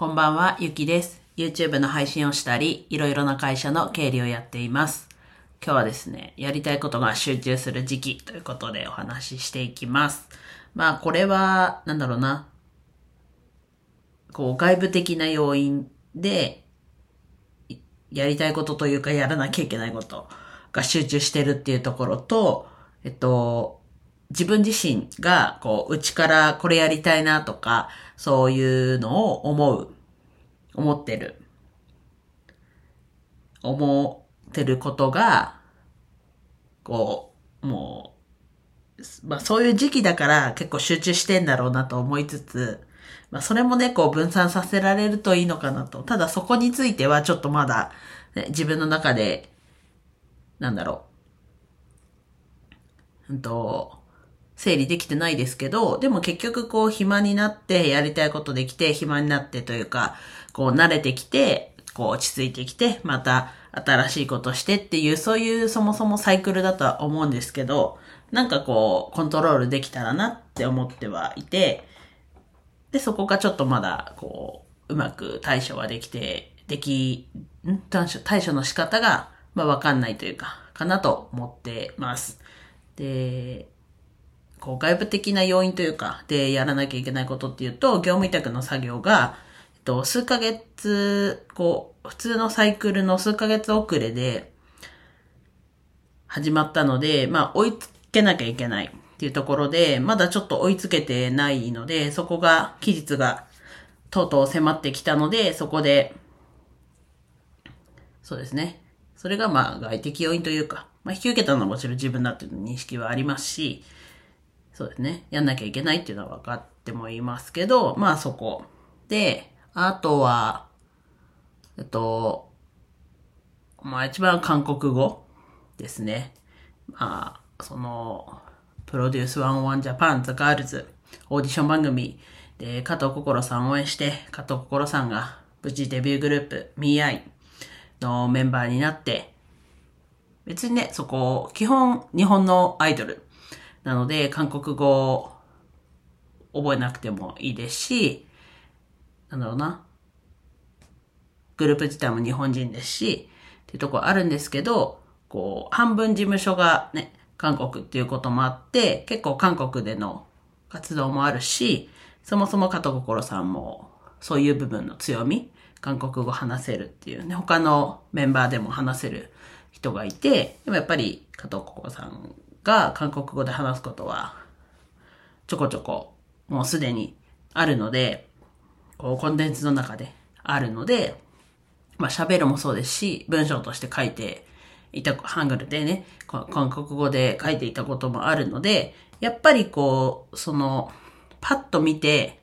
こんばんは、ゆきです。YouTube の配信をしたり、いろいろな会社の経理をやっています。今日はですね、やりたいことが集中する時期ということでお話ししていきます。まあ、これは、なんだろうな。こう、外部的な要因で、やりたいことというか、やらなきゃいけないことが集中してるっていうところと、えっと、自分自身が、こう、内からこれやりたいなとか、そういうのを思う、思ってる、思ってることが、こう、もう、まあそういう時期だから結構集中してんだろうなと思いつつ、まあそれもね、こう分散させられるといいのかなと。ただそこについてはちょっとまだ、ね自分の中で、なんだろう、うんと、整理できてないですけど、でも結局こう暇になってやりたいことできて暇になってというか、こう慣れてきて、こう落ち着いてきて、また新しいことしてっていう、そういうそもそもサイクルだとは思うんですけど、なんかこうコントロールできたらなって思ってはいて、で、そこがちょっとまだこう、うまく対処はできて、でき、ん？対処対処の仕方が、まあわかんないというか、かなと思ってます。で、こう外部的な要因というか、でやらなきゃいけないことっていうと、業務委託の作業が、えっと、数ヶ月、こう、普通のサイクルの数ヶ月遅れで始まったので、まあ追いつけなきゃいけないっていうところで、まだちょっと追いつけてないので、そこが、期日がとうとう迫ってきたので、そこで、そうですね。それがまあ外的要因というか、まあ引き受けたのはもちろん自分だっていう認識はありますし、そうですね。やんなきゃいけないっていうのは分かってもいますけど、まあそこ。で、あとは、えっと、まあ一番韓国語ですね。まあ、その、プロデュース101ジャパンザガールズオーディション番組で加藤心さん応援して、加藤心さんが無事デビューグループ ME:I のメンバーになって、別にね、そこ、基本日本のアイドルなので、韓国語を覚えなくてもいいですし、なんだろうな。グループ自体も日本人ですし、っていうところあるんですけど、こう、半分事務所がね、韓国っていうこともあって、結構韓国での活動もあるし、そもそも加藤心さんも、そういう部分の強み、韓国語話せるっていうね、他のメンバーでも話せる人がいて、でもやっぱり加藤心さんが韓国語で話すことは、ちょこちょこ、もうすでにあるので、こう、コンテンツの中であるので、まあ喋るもそうですし、文章として書いていた、ハングルでね、韓国語で書いていたこともあるので、やっぱりこう、その、パッと見て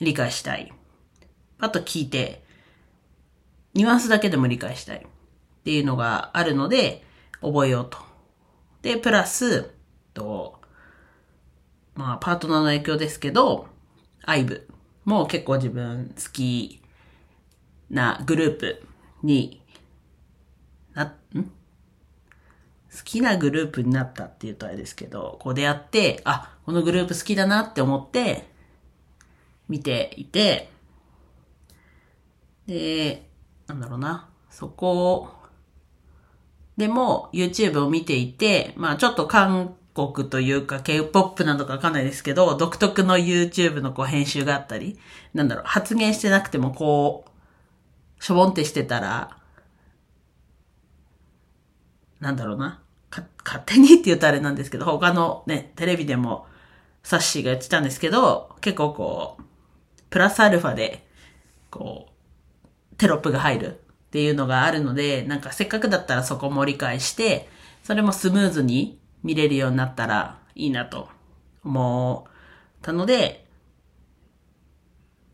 理解したい。パッと聞いて、ニュアンスだけでも理解したいっていうのがあるので、覚えようと。で、プラス、と、まあ、パートナーの影響ですけど、IVE も結構自分好きなグループにな、ん？好きなグループになったって言うとあれですけど、こう出会って、あ、このグループ好きだなって思って、見ていて、で、なんだろうな、そこをでも YouTube を見ていて、まあちょっと韓国というか K-POP なのかわかんないですけど、独特の YouTube のこう編集があったり、なんだろう、発言してなくてもこう、しょぼんってしてたら、なんだろうな、か、勝手にって言うとあれなんですけど、他のね、テレビでもサッシーが言ってたんですけど、結構こう、プラスアルファで、こう、テロップが入るっていうのがあるので、なんかせっかくだったらそこも理解して、それもスムーズに見れるようになったらいいなと思ったので、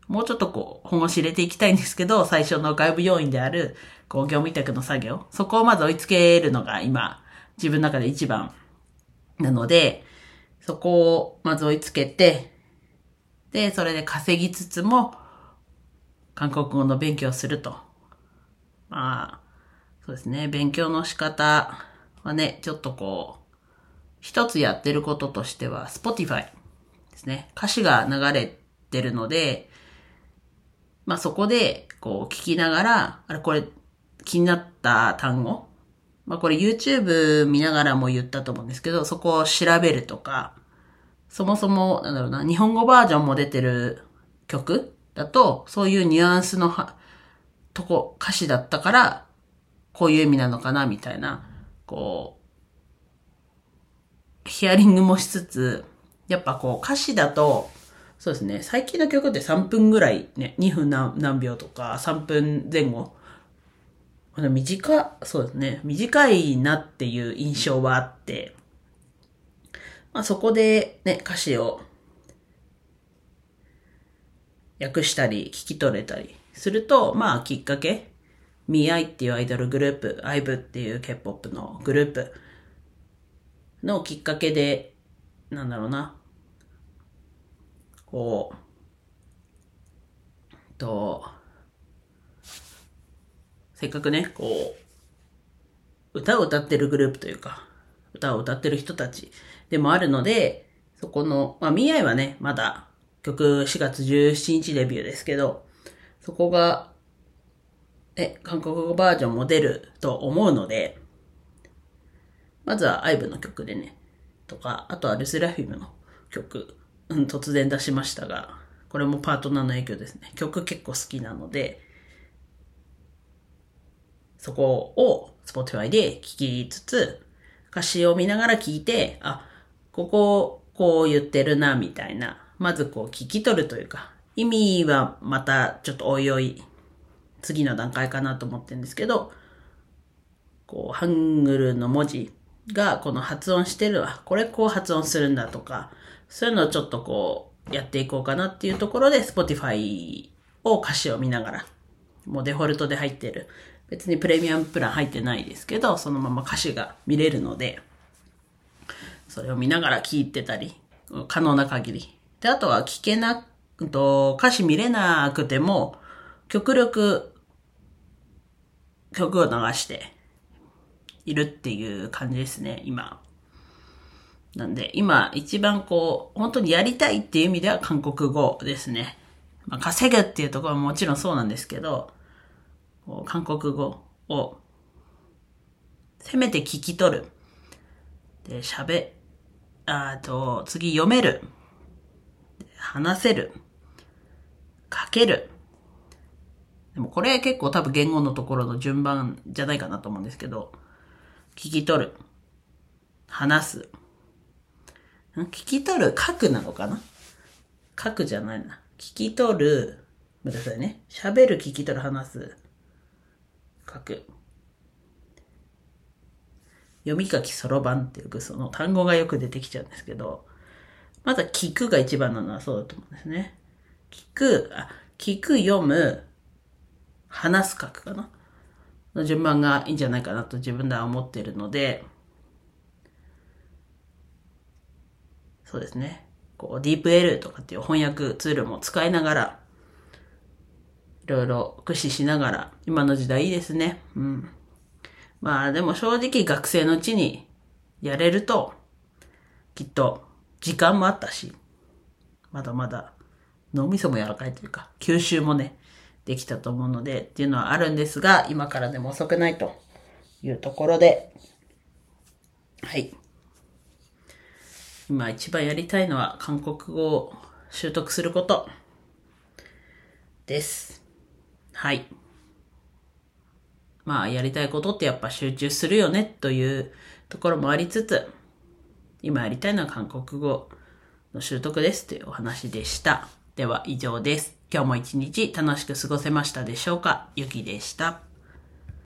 もうちょっとこう、本腰入れていきたいんですけど、最初の外部要因である、こう、業務委託の作業、そこをまず追いつけるのが今、自分の中で一番なので、そこをまず追いつけて、で、それで稼ぎつつも、韓国語の勉強をすると。まあ、そうですね、勉強の仕方はね、ちょっとこう、一つやってることとしては、Spotify ですね。歌詞が流れてるので、まあそこで、こう聞きながら、あれこれ気になった単語？まあこれ YouTube 見ながらも言ったと思うんですけど、そこを調べるとか、そもそも、なんだろうな、日本語バージョンも出てる曲だと、そういうニュアンスのは、とこ、歌詞だったから、こういう意味なのかな、みたいな、こう、ヒアリングもしつつ、やっぱこう歌詞だと、そうですね、最近の曲って3分ぐらいね、2分何秒とか3分前後。短、そうですね、短いなっていう印象はあって、まあそこでね、歌詞を訳したり聞き取れたりすると、まあきっかけ、ミアイっていうアイドルグループ、アイブっていう K-POP のグループのきっかけで、なんだろうな、こう、と、せっかくね、こう、歌を歌ってるグループというか、歌を歌ってる人たちでもあるので、そこの、まあ、ミアイはね、まだ曲4月17日デビューですけど、そこが、え、韓国語バージョンも出ると思うので、まずは IVE の曲でね、とか、あとはルスラフィムの曲、うん、突然出しましたが、これもパートナーの影響ですね。曲結構好きなので、そこを Spotify で聴きつつ、歌詞を見ながら聞いて、あ、ここ、こう言ってるな、みたいな。まずこう聞き取るというか、意味はまたちょっとおいおい、次の段階かなと思ってるんですけど、こう、ハングルの文字がこの発音してるわ。これこう発音するんだとか、そういうのをちょっとこう、やっていこうかなっていうところで、Spotify を歌詞を見ながら、もうデフォルトで入ってる。別にプレミアムプラン入ってないですけど、そのまま歌詞が見れるので、それを見ながら聴いてたり、可能な限り。で、あとは聞けな、と歌詞見れなくても、極力曲を流しているっていう感じですね、今。なんで、今一番こう、本当にやりたいっていう意味では韓国語ですね。まあ、稼ぐっていうところももちろんそうなんですけど、韓国語をせめて聞き取る。で、喋、あと、次読める。話せる。書ける。でもこれ結構多分言語のところの順番じゃないかなと思うんですけど、聞き取る。話す。聞き取る、書くなのかな？書くじゃないな。聞き取る、ごめんなさいね。喋る、聞き取る、話す。書く。読み書きそろばんっていうその単語がよく出てきちゃうんですけど、まずは聞くが一番なのはそうだと思うんですね。聞く、あ、聞く、読む、話す、書くかな？の順番がいいんじゃないかなと自分では思っているので、そうですね。こう、DeepL とかっていう翻訳ツールも使いながら、いろいろ駆使しながら、今の時代いいですね。うん。まあでも正直学生のうちにやれると、きっと時間もあったし、まだまだ脳みそも柔らかいというか、吸収もね、できたと思うのでっていうのはあるんですが、今からでも遅くないというところで、はい。今一番やりたいのは韓国語を習得することです。はい。まあ、やりたいことってやっぱ集中するよねというところもありつつ、今やりたいのは韓国語の習得ですというお話でした。では以上です。今日も一日楽しく過ごせましたでしょうか？ゆきでした。